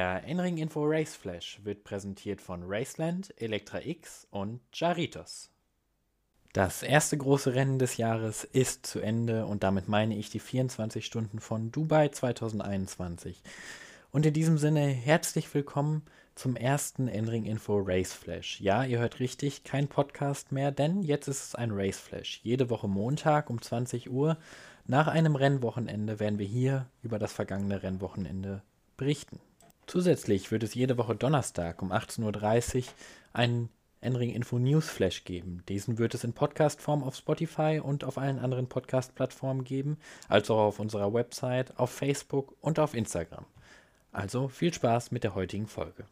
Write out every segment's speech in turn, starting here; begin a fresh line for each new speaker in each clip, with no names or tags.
Der N-Ring Info Race Flash wird präsentiert von Raceland, Elektra X und Jaritos. Das erste große Rennen des Jahres ist zu Ende und damit meine ich die 24 Stunden von Dubai 2021. Und in diesem Sinne herzlich willkommen zum ersten N-Ring Info Race Flash. Ja, ihr hört richtig, kein Podcast mehr, denn jetzt ist es ein Race Flash. Jede Woche Montag um 20 Uhr nach einem Rennwochenende werden wir hier über das vergangene Rennwochenende berichten. Zusätzlich wird es jede Woche Donnerstag um 18.30 Uhr einen Enring Info News Flash geben. Diesen wird es in Podcast-Form auf Spotify und auf allen anderen Podcast-Plattformen geben, als auch auf unserer Website, auf Facebook und auf Instagram. Also viel Spaß mit der heutigen Folge.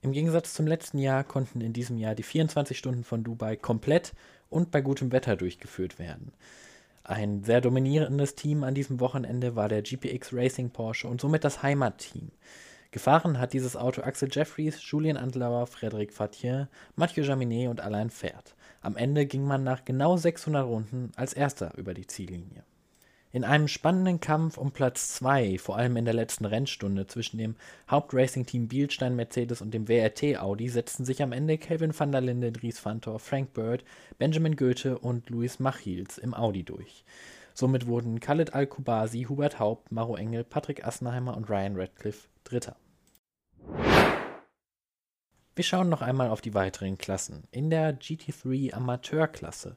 Im Gegensatz zum letzten Jahr konnten in diesem Jahr die 24 Stunden von Dubai komplett und bei gutem Wetter durchgeführt werden. Ein sehr dominierendes Team an diesem Wochenende war der GPX Racing Porsche und somit das Heimatteam. Gefahren hat dieses Auto Axel Jeffries, Julien Andlauer, Frédéric Fatien, Mathieu Jaminet und Alain Pferd. Am Ende ging man nach genau 600 Runden als Erster über die Ziellinie. In einem spannenden Kampf um Platz 2, vor allem in der letzten Rennstunde zwischen dem Hauptracing-Team Bielstein Mercedes und dem WRT Audi, setzten sich am Ende Kelvin van der Linde, Dries Fantor, Frank Bird, Benjamin Goethe und Louis Machils im Audi durch. Somit wurden Khaled Al-Kubasi, Hubert Haupt, Maro Engel, Patrick Assenheimer und Ryan Radcliffe Dritter. Wir schauen noch einmal auf die weiteren Klassen. In der GT3 Amateurklasse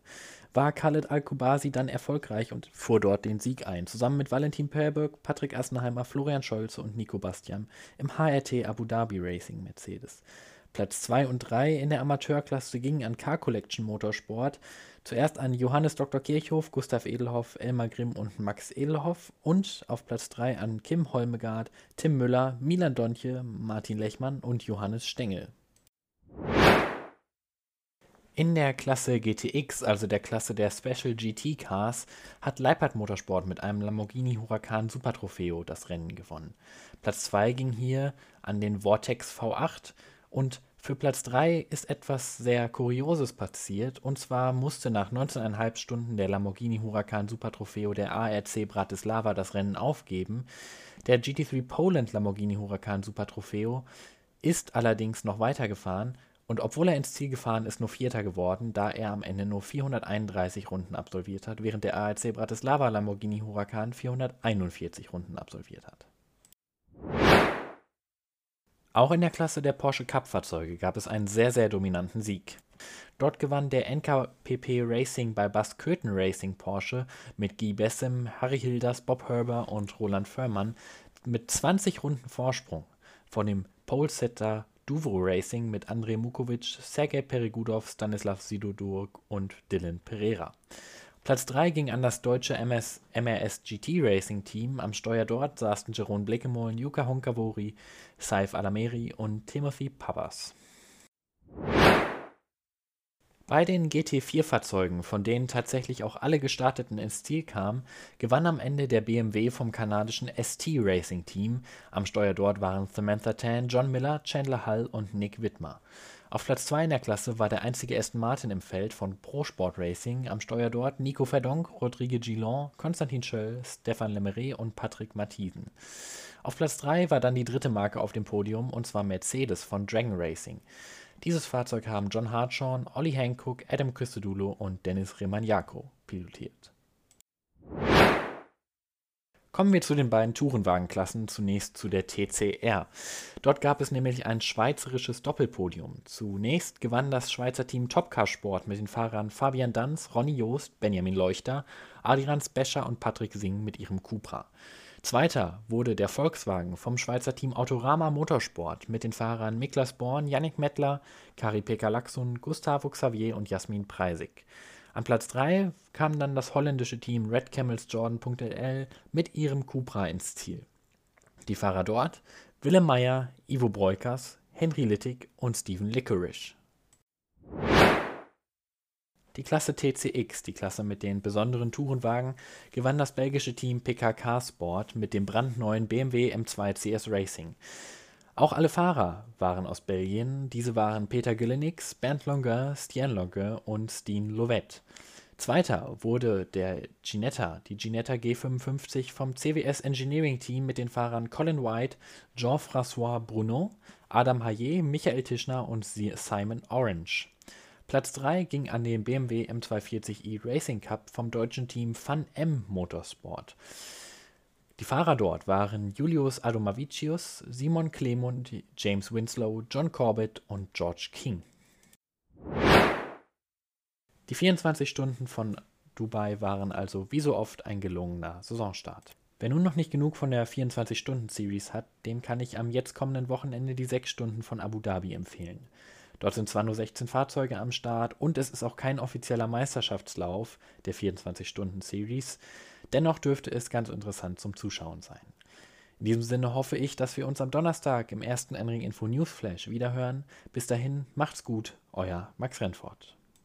war Khaled Al-Kubasi dann erfolgreich und fuhr dort den Sieg ein, zusammen mit Valentin Perberg, Patrick Assenheimer, Florian Scholze und Nico Bastian im HRT Abu Dhabi Racing Mercedes. Platz 2 und 3 in der Amateurklasse gingen an Car Collection Motorsport. Zuerst an Johannes Dr. Kirchhoff, Gustav Edelhoff, Elmar Grimm und Max Edelhoff und auf Platz 3 an Kim Holmegard, Tim Müller, Milan Dontje, Martin Lechmann und Johannes Stengel. In der Klasse GTX, also der Klasse der Special GT Cars, hat Leipert Motorsport mit einem Lamborghini Huracan Super Trofeo das Rennen gewonnen. Platz 2 ging hier an den Vortex V8 und für Platz 3 ist etwas sehr Kurioses passiert und zwar musste nach 19,5 Stunden der Lamborghini Huracan Super Trofeo der ARC Bratislava das Rennen aufgeben. Der GT3 Poland Lamborghini Huracan Super Trofeo ist allerdings noch weitergefahren und obwohl er ins Ziel gefahren ist, nur Vierter geworden, da er am Ende nur 431 Runden absolviert hat, während der ARC Bratislava Lamborghini Huracan 441 Runden absolviert hat. Auch in der Klasse der Porsche Cup-Fahrzeuge gab es einen sehr, sehr dominanten Sieg. Dort gewann der NKPP Racing bei Bas Köthen Racing Porsche mit Guy Bessem, Harry Hilders, Bob Herber und Roland Förmann mit 20 Runden Vorsprung vor dem Polesetter Duvro Racing mit Andrei Mukovic, Sergei Perigudov, Stanislav Sidodurk und Dylan Pereira. Platz 3 ging an das deutsche MS, MRS GT Racing Team. Am Steuer dort saßen Jeroen Blekemolen, Yuka Honkavori, Saif Alameri und Timothy Papas. Bei den GT4-Fahrzeugen, von denen tatsächlich auch alle gestarteten ins Ziel kamen, gewann am Ende der BMW vom kanadischen ST Racing Team. Am Steuer dort waren Samantha Tan, John Miller, Chandler Hull und Nick Wittmer. Auf Platz 2 in der Klasse war der einzige Aston Martin im Feld von Pro Sport Racing. Am Steuer dort Nico Verdonk, Rodrigue Gillon, Konstantin Schöll, Stefan Lemeret und Patrick Mathisen. Auf Platz 3 war dann die dritte Marke auf dem Podium und zwar Mercedes von Dragon Racing. Dieses Fahrzeug haben John Hartshorn, Olli Hancock, Adam Christodoulou und Dennis Remaniako pilotiert. Kommen wir zu den beiden Tourenwagenklassen, zunächst zu der TCR. Dort gab es nämlich ein schweizerisches Doppelpodium. Zunächst gewann das Schweizer Team Topcar Sport mit den Fahrern Fabian Danz, Ronny Joost, Benjamin Leuchter, Adrian Bescher und Patrick Singh mit ihrem Cupra. Zweiter wurde der Volkswagen vom Schweizer Team Autorama Motorsport mit den Fahrern Miklas Born, Yannick Mettler, Kari-Pekka Laxun, Gustavo Xavier und Jasmin Preisig. An Platz 3 kam dann das holländische Team Red Camels Jordan.ll mit ihrem Cupra ins Ziel. Die Fahrer dort Willem Meyer, Ivo Breukers, Henry Littig und Steven Licorice. Die Klasse TCX, die Klasse mit den besonderen Tourenwagen, gewann das belgische Team PKK Sport mit dem brandneuen BMW M2 CS Racing. Auch alle Fahrer waren aus Belgien. Diese waren Peter Gillenix, Bernd Longuin, Stian Longue und Steen Lovett. Zweiter wurde der Ginetta, die Ginetta G55 vom CWS Engineering Team mit den Fahrern Colin White, Jean-François Bruno, Adam Hayet, Michael Tischner und Simon Orange. Platz 3 ging an den BMW M240i Racing Cup vom deutschen Team Fun M Motorsport. Die Fahrer dort waren Julius Adomavicius, Simon Clemund, James Winslow, John Corbett und George King. Die 24 Stunden von Dubai waren also wie so oft ein gelungener Saisonstart. Wer nun noch nicht genug von der 24-Stunden-Series hat, dem kann ich am jetzt kommenden Wochenende die 6 Stunden von Abu Dhabi empfehlen. Dort sind zwar nur 16 Fahrzeuge am Start und es ist auch kein offizieller Meisterschaftslauf der 24-Stunden-Series, dennoch dürfte es ganz interessant zum Zuschauen sein. In diesem Sinne hoffe ich, dass wir uns am Donnerstag im ersten Enring Info Newsflash wiederhören. Bis dahin, macht's gut, euer Max Rennfort.